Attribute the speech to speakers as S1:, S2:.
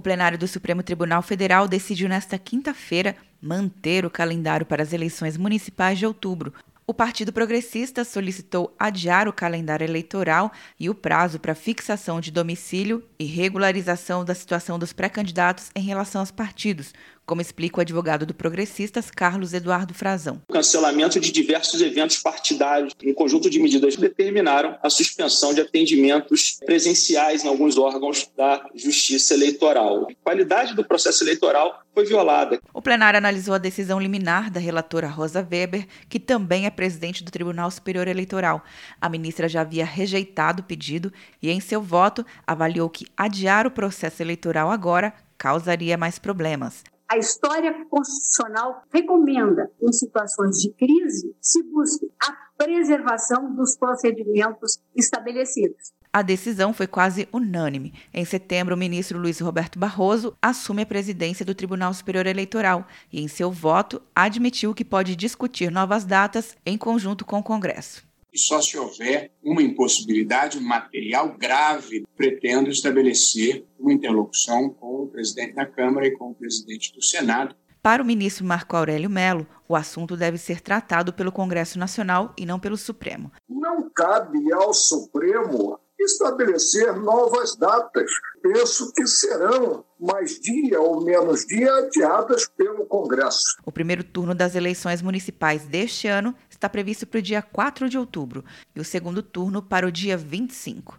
S1: O plenário do Supremo Tribunal Federal decidiu nesta quinta-feira manter o calendário para as eleições municipais de outubro, o Partido Progressista solicitou adiar o calendário eleitoral e o prazo para fixação de domicílio e regularização da situação dos pré-candidatos em relação aos partidos, como explica o advogado do Progressistas, Carlos Eduardo Frazão.
S2: O cancelamento de diversos eventos partidários, um conjunto de medidas determinaram a suspensão de atendimentos presenciais em alguns órgãos da Justiça Eleitoral. A qualidade do processo eleitoral foi violada.
S1: O plenário analisou a decisão liminar da relatora Rosa Weber, que também é presidente do Tribunal Superior Eleitoral. A ministra já havia rejeitado o pedido e, em seu voto, avaliou que adiar o processo eleitoral agora causaria mais problemas.
S3: A história constitucional recomenda, em situações de crise, se busque a preservação dos procedimentos estabelecidos.
S1: A decisão foi quase unânime. Em setembro, o ministro Luiz Roberto Barroso assume a presidência do Tribunal Superior Eleitoral e, em seu voto, admitiu que pode discutir novas datas em conjunto com o Congresso
S4: e só se houver uma impossibilidade material grave, pretendo estabelecer uma interlocução com o presidente da Câmara e com o presidente do Senado.
S1: Para o ministro Marco Aurélio Melo, o assunto deve ser tratado pelo Congresso Nacional e não pelo Supremo.
S5: Não cabe ao Supremo estabelecer novas datas. Penso que serão mais dia ou menos dia adiadas pelo Congresso.
S1: O primeiro turno das eleições municipais deste ano está previsto para o dia 4 de outubro e o segundo turno para o dia 25.